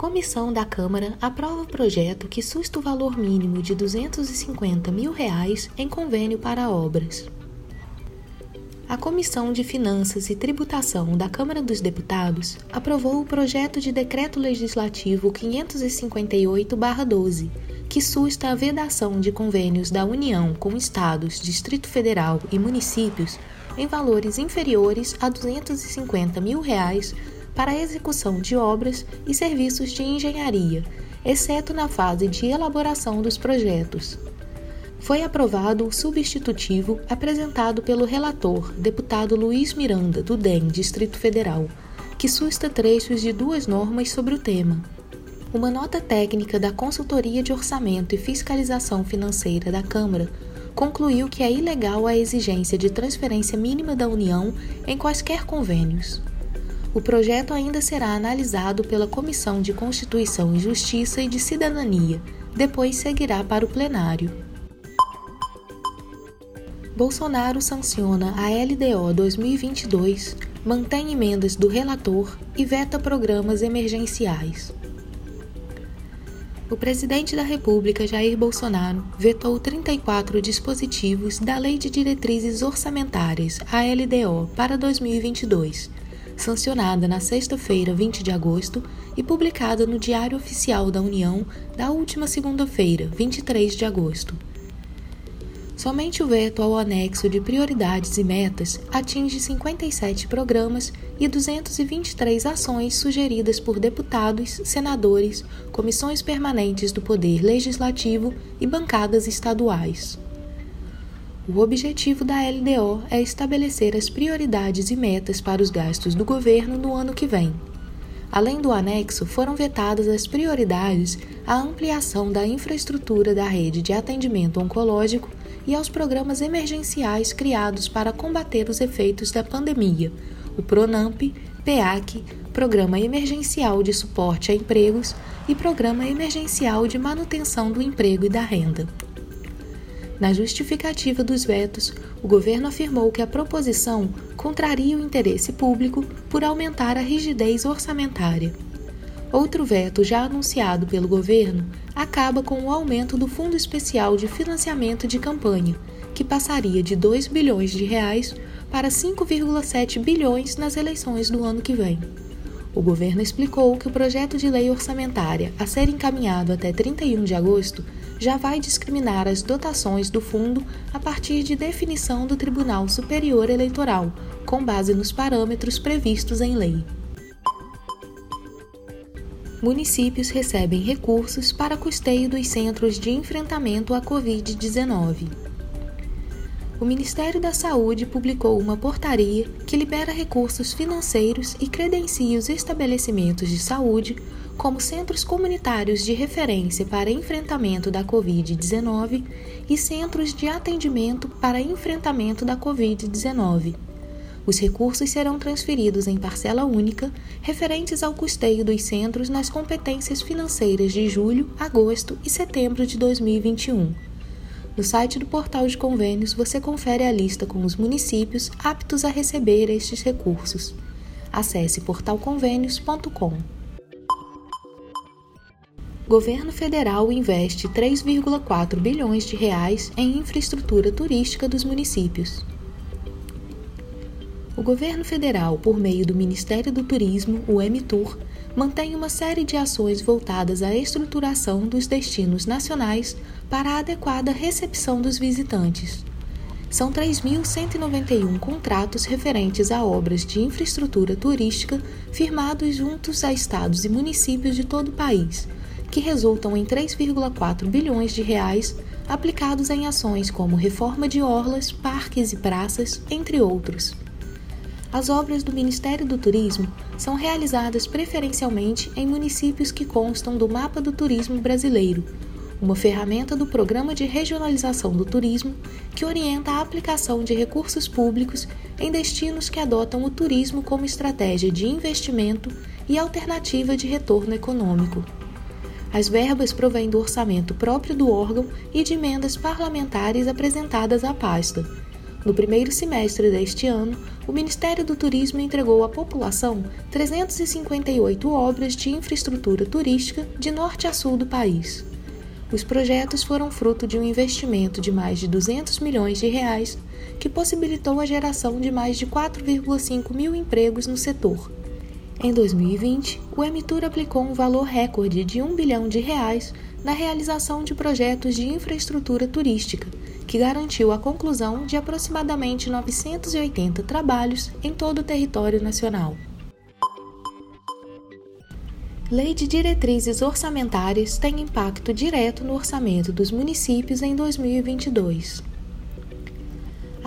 Comissão da Câmara aprova projeto que susta o valor mínimo de 250 mil reais em convênio para obras. A Comissão de Finanças e Tributação da Câmara dos Deputados aprovou o projeto de Decreto Legislativo 558-12, que susta a vedação de convênios da União com estados, Distrito Federal e municípios em valores inferiores a 250 mil reais para a execução de obras e serviços de engenharia, exceto na fase de elaboração dos projetos. Foi aprovado o substitutivo apresentado pelo relator, deputado Luiz Miranda, do DEM, Distrito Federal, que susta trechos de duas normas sobre o tema. Uma nota técnica da Consultoria de Orçamento e Fiscalização Financeira da Câmara concluiu que é ilegal a exigência de transferência mínima da União em quaisquer convênios. O projeto ainda será analisado pela Comissão de Constituição e Justiça e de Cidadania, depois seguirá para o plenário. Bolsonaro sanciona a LDO 2022, mantém emendas do relator e veta programas emergenciais. O presidente da República, Jair Bolsonaro, vetou 34 dispositivos da Lei de Diretrizes Orçamentárias, a LDO, para 2022 sancionada na sexta-feira, 20 de agosto, e publicada no Diário Oficial da União da última segunda-feira, 23 de agosto. Somente o veto ao anexo de prioridades e metas atinge 57 programas e 223 ações sugeridas por deputados, senadores, comissões permanentes do Poder Legislativo e bancadas estaduais. O objetivo da LDO é estabelecer as prioridades e metas para os gastos do governo no ano que vem. Além do anexo, foram vetadas as prioridades à ampliação da infraestrutura da rede de atendimento oncológico e aos programas emergenciais criados para combater os efeitos da pandemia, o PRONAMP, PEAC, Programa Emergencial de Suporte a Empregos e Programa Emergencial de Manutenção do Emprego e da Renda. Na justificativa dos vetos, o governo afirmou que a proposição contraria o interesse público por aumentar a rigidez orçamentária. Outro veto já anunciado pelo governo acaba com o aumento do Fundo Especial de Financiamento de Campanha, que passaria de 2 bilhões de reais para 5,7 bilhões nas eleições do ano que vem. O governo explicou que o projeto de lei orçamentária a ser encaminhado até 31 de agosto já vai discriminar as dotações do fundo a partir de definição do Tribunal Superior Eleitoral, com base nos parâmetros previstos em lei. Municípios recebem recursos para custeio dos centros de enfrentamento à Covid-19. O Ministério da Saúde publicou uma portaria que libera recursos financeiros e credencia os estabelecimentos de saúde como centros comunitários de referência para enfrentamento da Covid-19 e centros de atendimento para enfrentamento da Covid-19. Os recursos serão transferidos em parcela única, referentes ao custeio dos centros nas competências financeiras de julho, agosto e setembro de 2021. No site do Portal de Convênios você confere a lista com os municípios aptos a receber estes recursos. Acesse portalconvênios.com governo federal investe 3,4 bilhões de reais em infraestrutura turística dos municípios. O governo federal, por meio do Ministério do Turismo, o MTUR, mantém uma série de ações voltadas à estruturação dos destinos nacionais para a adequada recepção dos visitantes. São 3.191 contratos referentes a obras de infraestrutura turística firmados juntos a estados e municípios de todo o país que resultam em 3,4 bilhões de reais aplicados em ações como reforma de orlas, parques e praças, entre outros. As obras do Ministério do Turismo são realizadas preferencialmente em municípios que constam do Mapa do Turismo Brasileiro, uma ferramenta do Programa de Regionalização do Turismo que orienta a aplicação de recursos públicos em destinos que adotam o turismo como estratégia de investimento e alternativa de retorno econômico. As verbas provêm do orçamento próprio do órgão e de emendas parlamentares apresentadas à pasta. No primeiro semestre deste ano, o Ministério do Turismo entregou à população 358 obras de infraestrutura turística de norte a sul do país. Os projetos foram fruto de um investimento de mais de 200 milhões de reais, que possibilitou a geração de mais de 4,5 mil empregos no setor. Em 2020, o Emitur aplicou um valor recorde de 1 bilhão de reais na realização de projetos de infraestrutura turística, que garantiu a conclusão de aproximadamente 980 trabalhos em todo o território nacional. Lei de Diretrizes Orçamentárias tem impacto direto no orçamento dos municípios em 2022.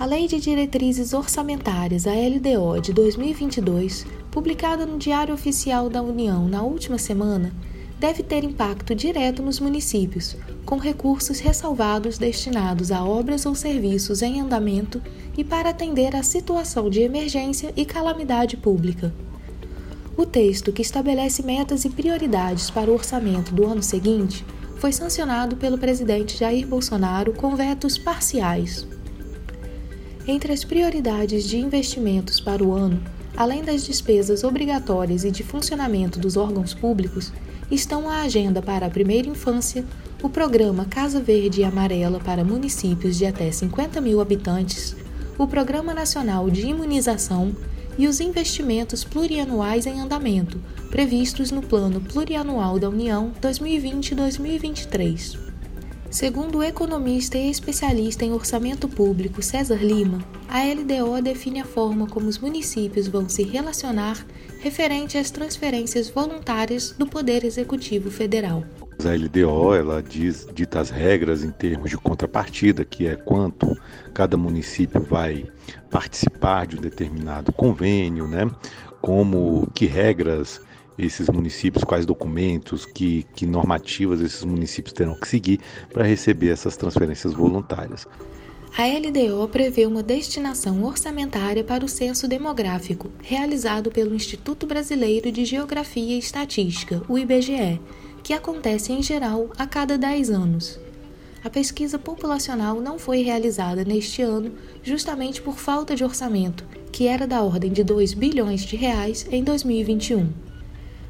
A Lei de Diretrizes Orçamentárias, a LDO, de 2022, publicada no Diário Oficial da União na última semana, deve ter impacto direto nos municípios, com recursos ressalvados destinados a obras ou serviços em andamento e para atender à situação de emergência e calamidade pública. O texto, que estabelece metas e prioridades para o orçamento do ano seguinte, foi sancionado pelo presidente Jair Bolsonaro com vetos parciais. Entre as prioridades de investimentos para o ano, além das despesas obrigatórias e de funcionamento dos órgãos públicos, estão a agenda para a primeira infância, o programa Casa Verde e Amarela para municípios de até 50 mil habitantes, o Programa Nacional de Imunização e os investimentos plurianuais em andamento, previstos no Plano Plurianual da União 2020-2023. Segundo o economista e especialista em orçamento público César Lima, a LDO define a forma como os municípios vão se relacionar referente às transferências voluntárias do Poder Executivo Federal. A LDO ela diz, dita as regras em termos de contrapartida, que é quanto cada município vai participar de um determinado convênio, né? Como que regras esses municípios, quais documentos, que, que normativas esses municípios terão que seguir para receber essas transferências voluntárias. A LDO prevê uma destinação orçamentária para o censo demográfico, realizado pelo Instituto Brasileiro de Geografia e Estatística, o IBGE, que acontece em geral a cada 10 anos. A pesquisa populacional não foi realizada neste ano justamente por falta de orçamento, que era da ordem de 2 bilhões de reais em 2021.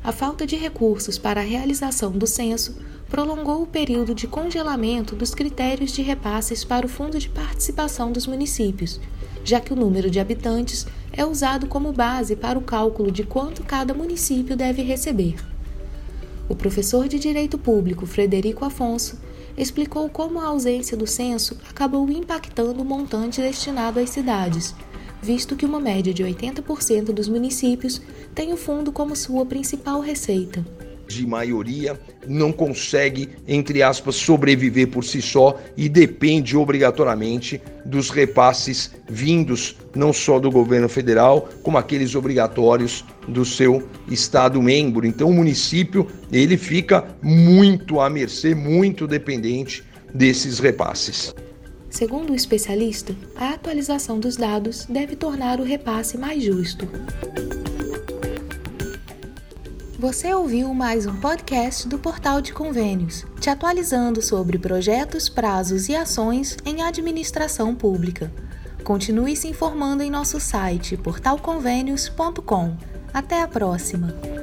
A falta de recursos para a realização do censo prolongou o período de congelamento dos critérios de repasses para o Fundo de Participação dos Municípios, já que o número de habitantes é usado como base para o cálculo de quanto cada município deve receber. O professor de Direito Público Frederico Afonso explicou como a ausência do censo acabou impactando o montante destinado às cidades, visto que uma média de 80% dos municípios tem o fundo como sua principal receita de maioria não consegue, entre aspas, sobreviver por si só e depende obrigatoriamente dos repasses vindos não só do governo federal, como aqueles obrigatórios do seu estado membro. Então o município, ele fica muito à mercê, muito dependente desses repasses. Segundo o especialista, a atualização dos dados deve tornar o repasse mais justo. Você ouviu mais um podcast do Portal de Convênios, te atualizando sobre projetos, prazos e ações em administração pública. Continue se informando em nosso site portalconvênios.com. Até a próxima!